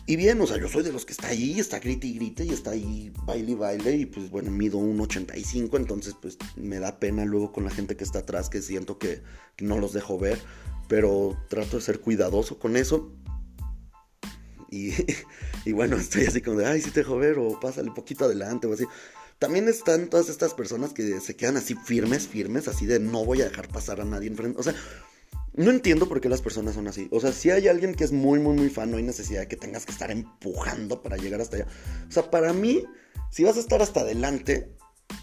Y bien, o sea, yo soy de los que está ahí, está grite y grite y está ahí baile y baile y pues bueno, mido un 85, entonces pues me da pena luego con la gente que está atrás que siento que, no los dejo ver, pero trato de ser cuidadoso con eso. Y, y, bueno, estoy así como de, ay, sí te dejo ver o pásale poquito adelante o así. También están todas estas personas que se quedan así firmes, firmes, así de no voy a dejar pasar a nadie enfrente. O sea, no entiendo por qué las personas son así. O sea, si hay alguien que es muy, muy, muy fan, no hay necesidad de que tengas que estar empujando para llegar hasta allá. O sea, para mí, si vas a estar hasta adelante,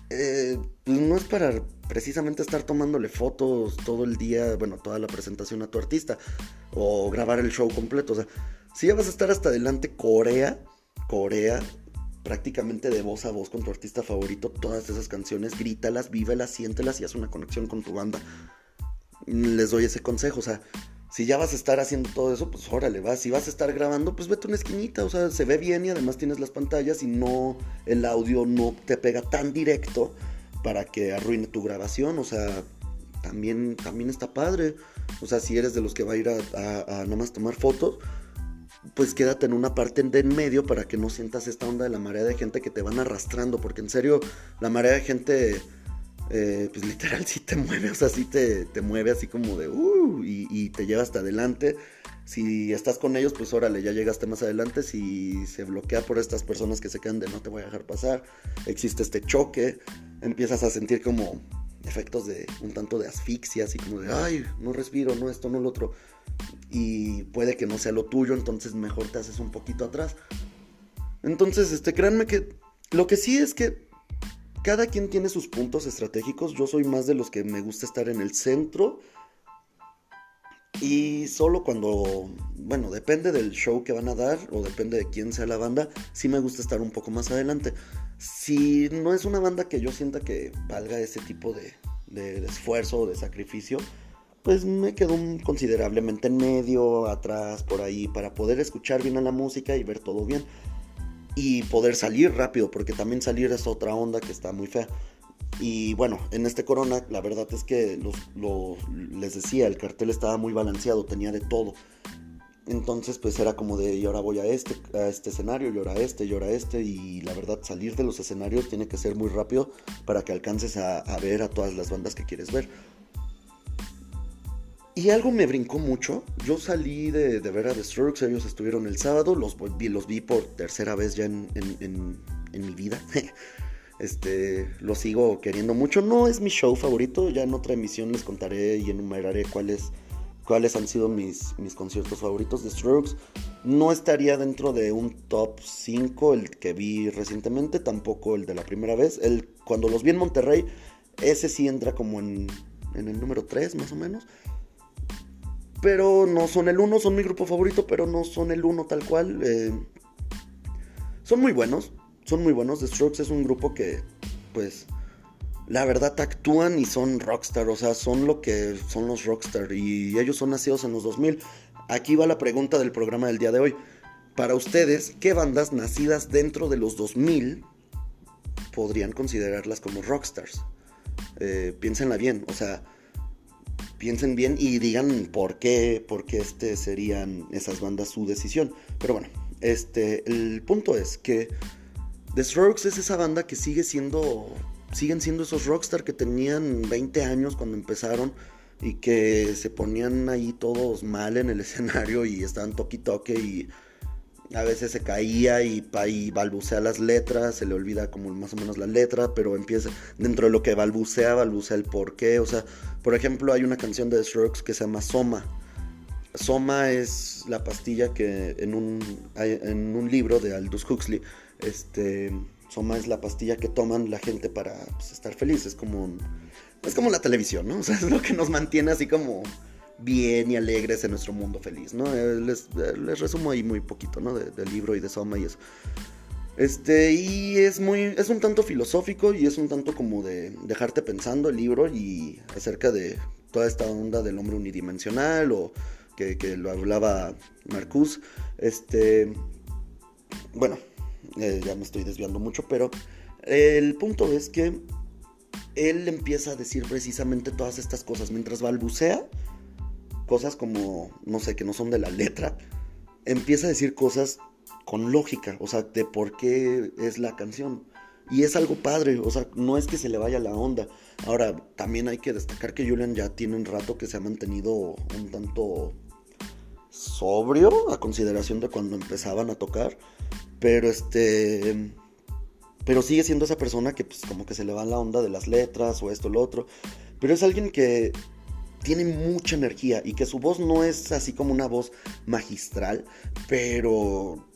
eh, pues no es para precisamente estar tomándole fotos todo el día, bueno, toda la presentación a tu artista, o grabar el show completo. O sea, si ya vas a estar hasta adelante, Corea, Corea, prácticamente de voz a voz con tu artista favorito, todas esas canciones, grítalas, vívelas, siéntelas y haz una conexión con tu banda les doy ese consejo. O sea, si ya vas a estar haciendo todo eso, pues órale, vas. Si vas a estar grabando, pues vete a una esquinita. O sea, se ve bien y además tienes las pantallas y no, el audio no te pega tan directo para que arruine tu grabación. O sea, también, también está padre. O sea, si eres de los que va a ir a, a, nomás tomar fotos, pues quédate en una parte de en medio para que no sientas esta onda de la marea de gente que te van arrastrando. Porque en serio, la marea de gente eh, pues literal sí te mueve, o sea, sí te, mueve así como de, uh, y, te lleva hasta adelante. Si estás con ellos, pues órale, ya llegaste más adelante. Si se bloquea por estas personas que se quedan de no te voy a dejar pasar, existe este choque, empiezas a sentir como efectos de un tanto de asfixia, así como de, ay, no respiro, no esto, no lo otro. Y puede que no sea lo tuyo, entonces mejor te haces un poquito atrás. Entonces, este, créanme que lo que sí es que cada quien tiene sus puntos estratégicos. Yo soy más de los que me gusta estar en el centro. Y solo cuando, bueno, depende del show que van a dar o depende de quién sea la banda, sí me gusta estar un poco más adelante. Si no es una banda que yo sienta que valga ese tipo de, de, esfuerzo o de sacrificio, pues me quedo considerablemente en medio, atrás, por ahí, para poder escuchar bien a la música y ver todo bien y poder salir rápido, porque también salir es otra onda que está muy fea. Y bueno, en este Corona la verdad es que los, les decía, el cartel estaba muy balanceado, tenía de todo. Entonces pues era como de, y ahora voy a este, a este escenario, y ahora este, y ahora este, y la verdad salir de los escenarios tiene que ser muy rápido para que alcances a, ver a todas las bandas que quieres ver. Y algo me brincó mucho, yo salí de, ver a The Strokes, ellos estuvieron el sábado, los vi, los vi por tercera vez ya en, mi vida. Este, lo sigo queriendo mucho. No es mi show favorito. Ya en otra emisión les contaré y enumeraré cuáles, cuáles han sido mis, mis conciertos favoritos de Strokes. No estaría dentro de un top 5 el que vi recientemente, tampoco el de la primera vez. El, cuando los vi en Monterrey, ese sí entra como en, en el número 3 más o menos. Pero no son el 1, son mi grupo favorito, pero no son el 1 tal cual. Eh, son muy buenos, son muy buenos. The Strokes es un grupo que, pues, la verdad actúan y son rockstar, o sea, son lo que son los rockstar y ellos son nacidos en los 2000. Aquí va la pregunta del programa del día de hoy. Para ustedes, ¿qué bandas nacidas dentro de los 2000 podrían considerarlas como rockstars? Eh, piénsenla bien, o sea, piensen bien y digan por qué, por qué este serían esas bandas su decisión. Pero bueno, este, el punto es que The Strokes es esa banda que sigue siendo. Siguen siendo esos rockstar que tenían 20 años cuando empezaron y que se ponían ahí todos mal en el escenario y estaban toque toque y a veces se caía y, balbucea las letras, se le olvida como más o menos la letra, pero empieza dentro de lo que balbucea, balbucea el porqué. O sea, por ejemplo, hay una canción de The que se llama Soma. Soma es la pastilla que en un, en un libro de Aldous Huxley este, Soma es la pastilla que toman la gente para pues, estar feliz. Es como, es como la televisión, ¿no? O sea, es lo que nos mantiene así como bien y alegres en nuestro mundo feliz, ¿no? Eh, les, eh, les resumo ahí muy poquito, ¿no? del libro y de Soma y eso. Este, y es muy, es un tanto filosófico y es un tanto como de dejarte pensando el libro y acerca de toda esta onda del hombre unidimensional o que, que lo hablaba Marcus. Este, bueno, eh, ya me estoy desviando mucho, pero el punto es que él empieza a decir precisamente todas estas cosas mientras balbucea, cosas como, no sé, que no son de la letra, empieza a decir cosas con lógica, o sea, de por qué es la canción. Y es algo padre, o sea, no es que se le vaya la onda. Ahora, también hay que destacar que Julian ya tiene un rato que se ha mantenido un tanto sobrio a consideración de cuando empezaban a tocar. Pero este. Pero sigue siendo esa persona que, pues, como que se le va la onda de las letras o esto o lo otro. Pero es alguien que tiene mucha energía y que su voz no es así como una voz magistral, pero.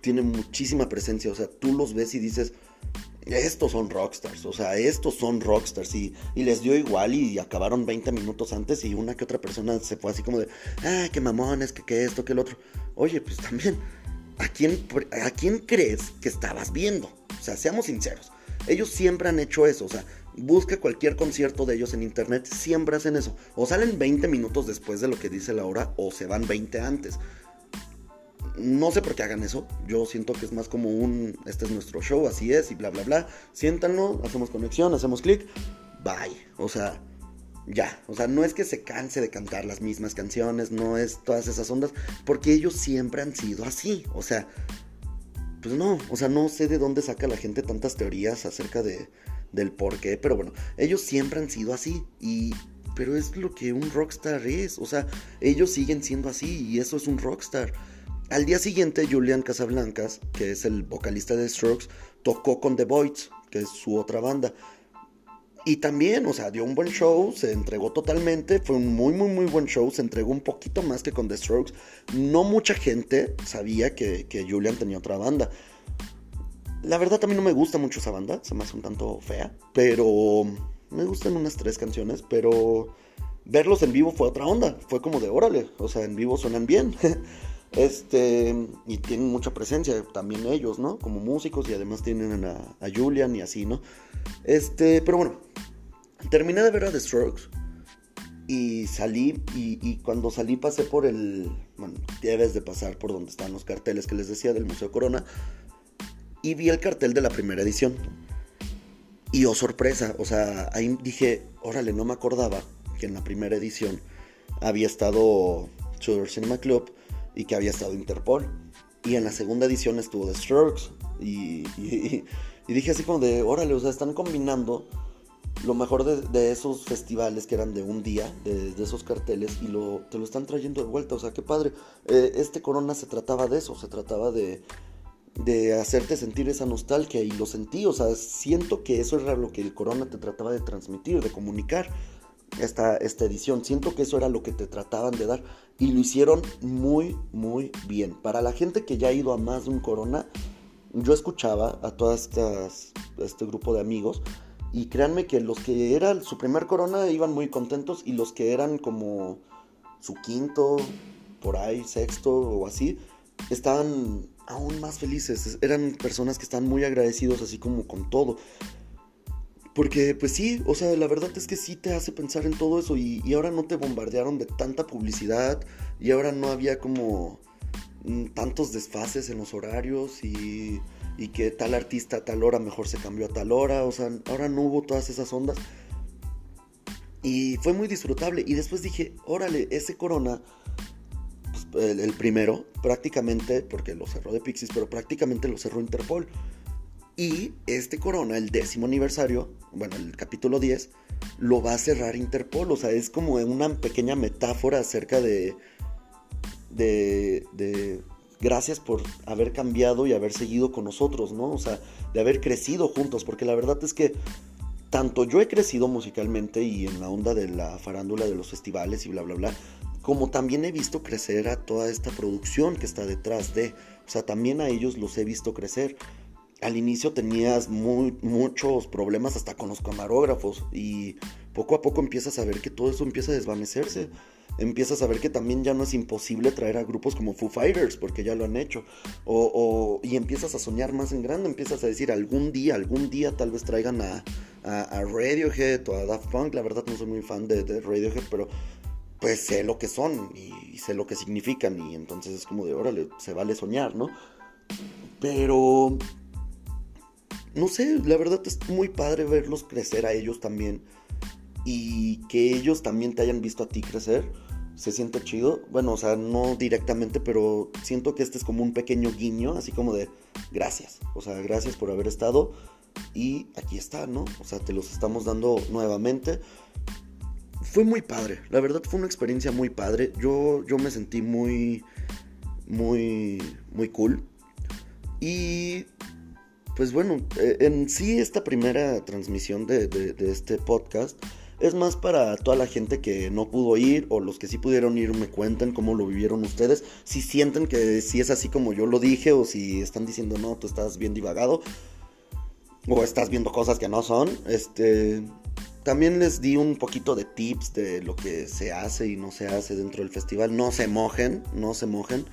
tiene muchísima presencia. O sea, tú los ves y dices. Estos son rockstars, o sea, estos son rockstars y, y, les dio igual y acabaron 20 minutos antes y una que otra persona se fue así como de, ah, qué mamones, que, que esto, que el otro. Oye, pues también ¿a quién, ¿a quién crees que estabas viendo? O sea, seamos sinceros. Ellos siempre han hecho eso. O sea, busca cualquier concierto de ellos en internet, siempre hacen eso. O salen 20 minutos después de lo que dice la hora, o se van 20 antes. No sé por qué hagan eso. Yo siento que es más como un, este es nuestro show, así es, y bla, bla, bla. Siéntanlo, hacemos conexión, hacemos clic, bye. O sea, ya, o sea, no es que se canse de cantar las mismas canciones, no es todas esas ondas, porque ellos siempre han sido así, o sea, pues no, o sea, no sé de dónde saca la gente tantas teorías acerca de, del por qué, pero bueno, ellos siempre han sido así, y, pero es lo que un rockstar es, o sea, ellos siguen siendo así, y eso es un rockstar. Al día siguiente, Julian Casablancas, que es el vocalista de Strokes, tocó con The Voids, que es su otra banda. Y también, o sea, dio un buen show, se entregó totalmente, fue un muy, muy, muy buen show, se entregó un poquito más que con The Strokes. No mucha gente sabía que, Julian tenía otra banda. La verdad también no me gusta mucho esa banda, se me hace un tanto fea, pero me gustan unas tres canciones, pero verlos en vivo fue otra onda, fue como de órale, o sea, en vivo suenan bien. Este, y tienen mucha presencia también ellos, ¿no? Como músicos y además tienen a, a Julian y así, ¿no? Este, pero bueno, terminé de ver a The Strokes y salí y, cuando salí pasé por el, bueno, debes de pasar por donde están los carteles que les decía del Museo Corona y vi el cartel de la primera edición. Y oh sorpresa, o sea, ahí dije, órale, no me acordaba que en la primera edición había estado Tour Cinema Club y que había estado Interpol. Y en la segunda edición estuvo The Strokes. Y, y, dije así como de, órale, o sea, están combinando lo mejor de, esos festivales que eran de un día, de, esos carteles, y lo, te lo están trayendo de vuelta. O sea, qué padre. Eh, este Corona se trataba de eso, se trataba de, de hacerte sentir esa nostalgia y lo sentí, o sea, siento que eso era lo que el Corona te trataba de transmitir, de comunicar esta, esta edición, siento que eso era lo que te trataban de dar y lo hicieron muy, muy bien. Para la gente que ya ha ido a más de un Corona, yo escuchaba a estas, este grupo de amigos y créanme que los que eran su primer corona iban muy contentos y los que eran como su quinto, por ahí, sexto o así, estaban aún más felices. Eran personas que están muy agradecidos así como con todo. Porque pues sí, o sea, la verdad es que sí te hace pensar en todo eso y, ahora no te bombardearon de tanta publicidad y ahora no había como mm, tantos desfases en los horarios y y que tal artista a tal hora mejor se cambió a tal hora, o sea, ahora no hubo todas esas ondas. Y fue muy disfrutable. Y después dije, órale, ese Corona, el, primero, prácticamente, porque lo cerró de Pixies, pero prácticamente lo cerró Interpol. Y este Corona, el décimo aniversario, bueno, el capítulo 10, lo va a cerrar Interpol. O sea, es como una pequeña metáfora acerca de, de, de gracias por haber cambiado y haber seguido con nosotros, ¿no? O sea, de haber crecido juntos, porque la verdad es que tanto yo he crecido musicalmente y en la onda de la farándula de los festivales y bla, bla, bla, como también he visto crecer a toda esta producción que está detrás de, o sea, también a ellos los he visto crecer. Al inicio tenías muy, muchos problemas hasta con los camarógrafos y poco a poco empiezas a ver que todo eso empieza a desvanecerse empiezas a ver que también ya no es imposible traer a grupos como Foo Fighters, porque ya lo han hecho. O, y empiezas a soñar más en grande, empiezas a decir algún día, algún día tal vez traigan a, a, Radiohead o a Daft Punk. La verdad no soy muy fan de, Radiohead, pero pues sé lo que son y, sé lo que significan. Y entonces es como de, órale, se vale soñar, ¿no? Pero... No sé, la verdad es muy padre verlos crecer a ellos también y que ellos también te hayan visto a ti crecer, se siente chido. Bueno, o sea, no directamente, pero siento que este es como un pequeño guiño, así como de gracias. O sea, gracias por haber estado y aquí está, ¿no? O sea, te los estamos dando nuevamente. Fue muy padre, la verdad fue una experiencia muy padre. Yo, yo me sentí muy, muy, muy cool. Y pues bueno, eh, en sí esta primera transmisión de, de este podcast es más para toda la gente que no pudo ir o los que sí pudieron ir me cuenten cómo lo vivieron ustedes. Si sienten que si es así como yo lo dije o si están diciendo no, tú estás bien divagado o estás viendo cosas que no son. Este, también les di un poquito de tips de lo que se hace y no se hace dentro del festival. No se mojen, no se mojen.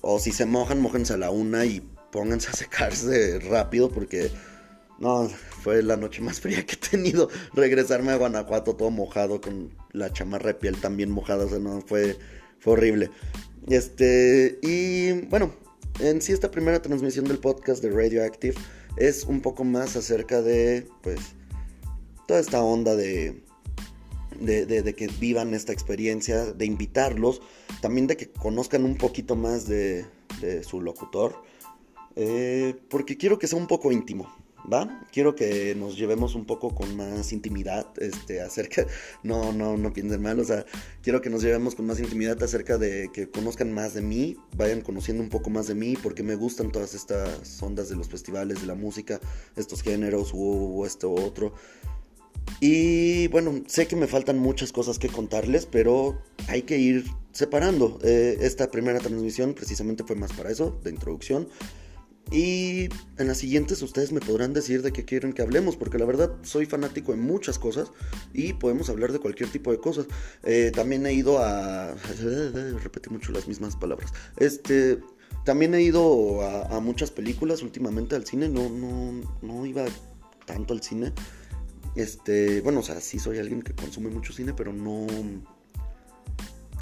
O si se mojan, mojense a la una y pónganse a secarse rápido porque no, fue la noche más fría que he tenido. Regresarme a Guanajuato todo mojado con la chamarra piel también mojada, o sea, no, fue, fue horrible. Este, y bueno, en sí esta primera transmisión del podcast de Radioactive es un poco más acerca de, pues, toda esta onda de, de, que vivan esta experiencia, de invitarlos, también de que conozcan un poquito más de, su locutor, eh, porque quiero que sea un poco íntimo. ¿va? Quiero que nos llevemos un poco con más intimidad, este, acerca, no, no, no piensen mal, o sea, quiero que nos llevemos con más intimidad acerca de que conozcan más de mí, vayan conociendo un poco más de mí, porque me gustan todas estas ondas de los festivales, de la música, estos géneros, o esto otro. Y bueno, sé que me faltan muchas cosas que contarles, pero hay que ir separando. Eh, esta primera transmisión precisamente fue más para eso, de introducción. Y en las siguientes ustedes me podrán decir de qué quieren que hablemos, porque la verdad soy fanático en muchas cosas y podemos hablar de cualquier tipo de cosas. Eh, también he ido a... Repetí mucho las mismas palabras. Este... También he ido a, muchas películas últimamente al cine, no, no, no iba tanto al cine. Este, bueno, o sea, sí soy alguien que consume mucho cine, pero no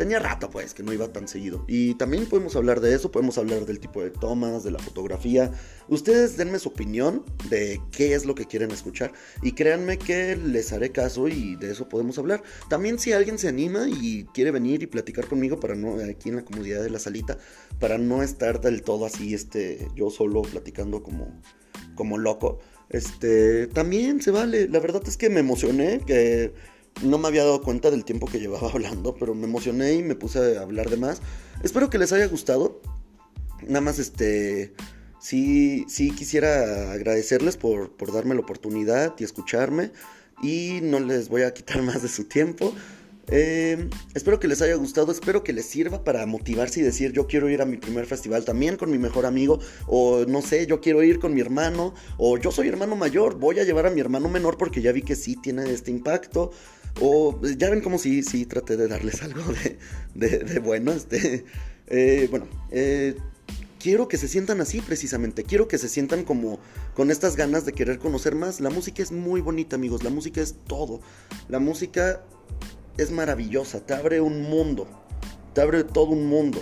tenía rato pues que no iba tan seguido. Y también podemos hablar de eso, podemos hablar del tipo de tomas, de la fotografía. Ustedes denme su opinión de qué es lo que quieren escuchar y créanme que les haré caso y de eso podemos hablar. También si alguien se anima y quiere venir y platicar conmigo para no aquí en la comunidad de la salita para no estar del todo así este yo solo platicando como como loco. Este, también se vale. La verdad es que me emocioné que no me había dado cuenta del tiempo que llevaba hablando, pero me emocioné y me puse a hablar de más. Espero que les haya gustado. Nada más, este, sí, sí quisiera agradecerles por, por darme la oportunidad y escucharme. Y no les voy a quitar más de su tiempo. Eh, espero que les haya gustado, espero que les sirva para motivarse y decir yo quiero ir a mi primer festival también con mi mejor amigo, o no sé, yo quiero ir con mi hermano, o yo soy hermano mayor, voy a llevar a mi hermano menor porque ya vi que sí tiene este impacto, o ya ven como si sí, traté de darles algo de, bueno, este, eh, bueno, eh, quiero que se sientan así precisamente, quiero que se sientan como con estas ganas de querer conocer más, la música es muy bonita amigos, la música es todo, la música es maravillosa, te abre un mundo, te abre todo un mundo.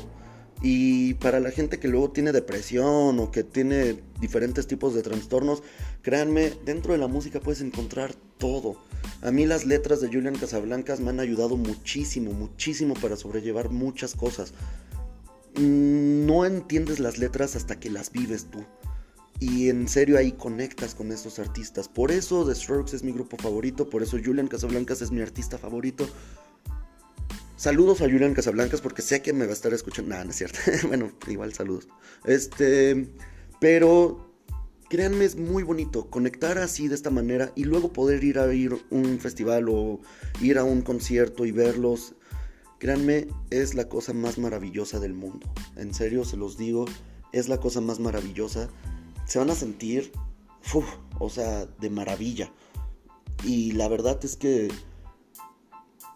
Y para la gente que luego tiene depresión o que tiene diferentes tipos de trastornos, créanme, dentro de la música puedes encontrar todo. A mí las letras de Julian Casablancas me han ayudado muchísimo, muchísimo para sobrellevar muchas cosas. No entiendes las letras hasta que las vives tú. Y en serio ahí conectas con estos artistas. Por eso The Strokes es mi grupo favorito. Por eso Julian Casablancas es mi artista favorito. Saludos a Julian Casablancas porque sé que me va a estar escuchando. Nada, no es cierto. bueno, igual saludos. Este. Pero. Créanme, es muy bonito conectar así de esta manera y luego poder ir a ir un festival o ir a un concierto y verlos. Créanme, es la cosa más maravillosa del mundo. En serio, se los digo, es la cosa más maravillosa se van a sentir, o sea, de maravilla. Y la verdad es que,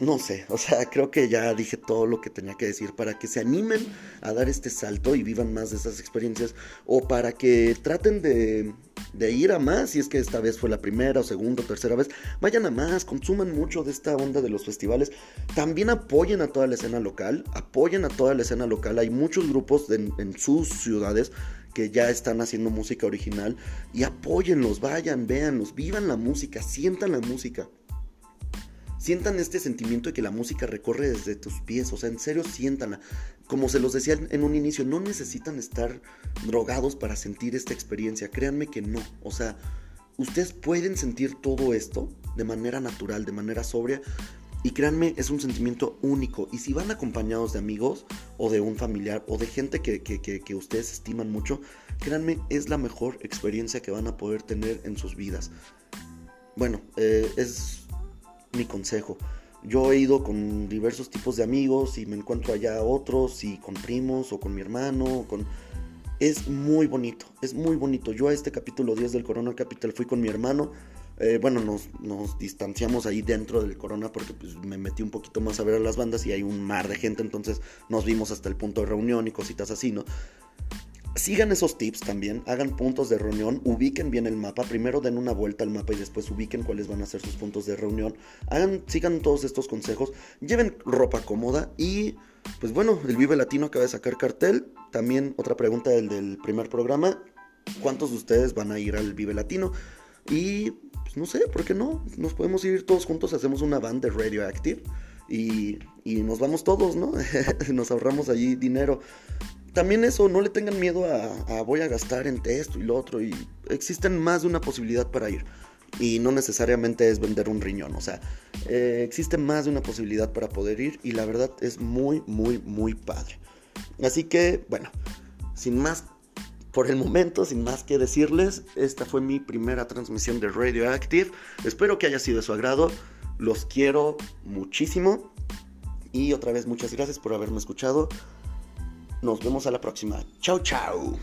no sé, o sea, creo que ya dije todo lo que tenía que decir para que se animen a dar este salto y vivan más de esas experiencias o para que traten de, ir a más, si es que esta vez fue la primera o segunda o tercera vez, vayan a más, consuman mucho de esta onda de los festivales, también apoyen a toda la escena local, apoyen a toda la escena local, hay muchos grupos en sus ciudades que ya están haciendo música original y apóyenlos, vayan, véanlos, vivan la música, sientan la música. Sientan este sentimiento de que la música recorre desde tus pies, o sea, en serio siéntanla. Como se los decía en un inicio, no necesitan estar drogados para sentir esta experiencia, créanme que no, o sea, ustedes pueden sentir todo esto de manera natural, de manera sobria, y créanme, es un sentimiento único. Y si van acompañados de amigos o de un familiar o de gente que, ustedes estiman mucho, créanme, es la mejor experiencia que van a poder tener en sus vidas. Bueno, eh, es mi consejo. Yo he ido con diversos tipos de amigos y me encuentro allá otros y con primos o con mi hermano. con... Es muy bonito, es muy bonito. Yo a este capítulo 10 del Corona Capital fui con mi hermano eh, bueno, nos, distanciamos ahí dentro del Corona porque pues, me metí un poquito más a ver a las bandas y hay un mar de gente, entonces nos vimos hasta el punto de reunión y cositas así, ¿no? Sigan esos tips también, hagan puntos de reunión, ubiquen bien el mapa, primero den una vuelta al mapa y después ubiquen cuáles van a ser sus puntos de reunión, hagan, sigan todos estos consejos, lleven ropa cómoda y pues bueno, el Vive Latino acaba de sacar cartel, también otra pregunta del, primer programa, ¿cuántos de ustedes van a ir al Vive Latino? Y pues, no sé, ¿por qué no? Nos podemos ir todos juntos, hacemos una band de Radioactive y, y nos vamos todos, ¿no? nos ahorramos allí dinero. También eso, no le tengan miedo a, voy a gastar en esto y lo otro. Y existen más de una posibilidad para ir. Y no necesariamente es vender un riñón. O sea, eh, existe más de una posibilidad para poder ir. Y la verdad es muy, muy, muy padre. Así que, bueno, sin más por el momento, sin más que decirles, esta fue mi primera transmisión de Radioactive. Espero que haya sido de su agrado. Los quiero muchísimo. Y otra vez muchas gracias por haberme escuchado. Nos vemos a la próxima. Chao, chao.